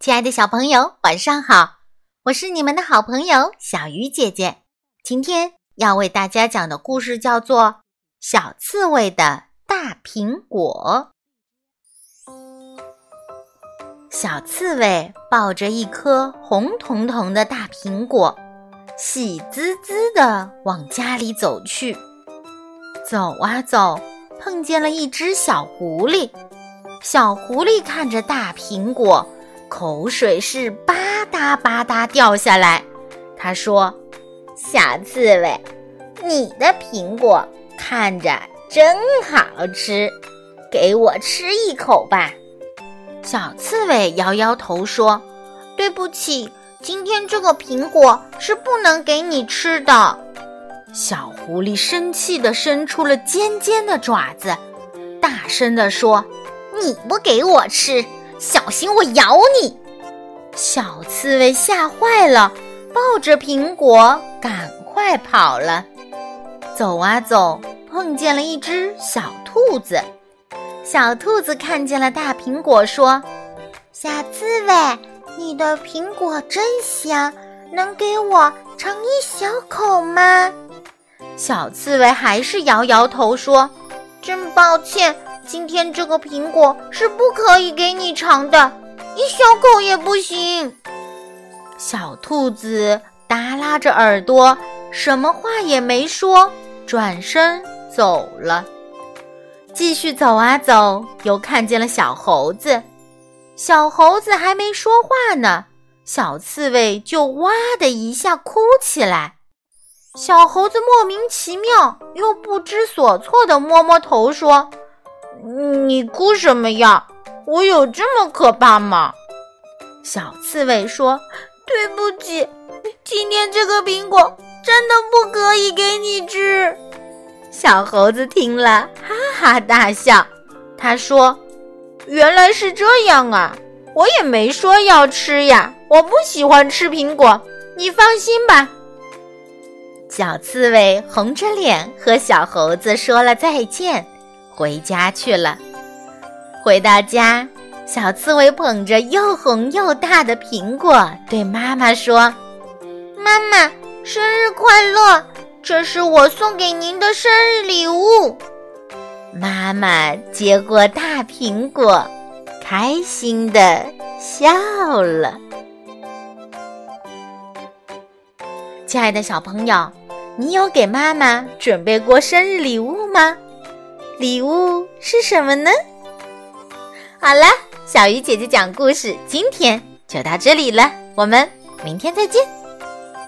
亲爱的小朋友，晚上好！我是你们的好朋友小鱼姐姐。今天要为大家讲的故事叫做《小刺猬的大苹果》。小刺猬抱着一颗红彤彤的大苹果，喜滋滋地往家里走去。走啊走，碰见了一只小狐狸。小狐狸看着大苹果。口水是吧嗒吧嗒掉下来。他说：“小刺猬，你的苹果看着真好吃，给我吃一口吧。”小刺猬摇摇头说：“对不起，今天这个苹果是不能给你吃的。”小狐狸生气地伸出了尖尖的爪子，大声地说：“你不给我吃！”小心我咬你！小刺猬吓坏了，抱着苹果赶快跑了。走啊走，碰见了一只小兔子。小兔子看见了大苹果，说：“小刺猬，你的苹果真香，能给我尝一小口吗？”小刺猬还是摇摇头，说：“真抱歉。”今天这个苹果是不可以给你尝的，一小口也不行。小兔子耷拉着耳朵，什么话也没说，转身走了。继续走啊走，又看见了小猴子。小猴子还没说话呢，小刺猬就哇的一下哭起来。小猴子莫名其妙又不知所措地摸摸头，说。你哭什么呀？我有这么可怕吗？小刺猬说：“对不起，今天这个苹果真的不可以给你吃。”小猴子听了哈哈大笑。他说：“原来是这样啊！我也没说要吃呀，我不喜欢吃苹果。你放心吧。”小刺猬红着脸和小猴子说了再见。回家去了。回到家，小刺猬捧着又红又大的苹果，对妈妈说：“妈妈，生日快乐！这是我送给您的生日礼物。”妈妈接过大苹果，开心的笑了。亲爱的小朋友，你有给妈妈准备过生日礼物吗？礼物是什么呢？好了，小鱼姐姐讲故事，今天就到这里了，我们明天再见。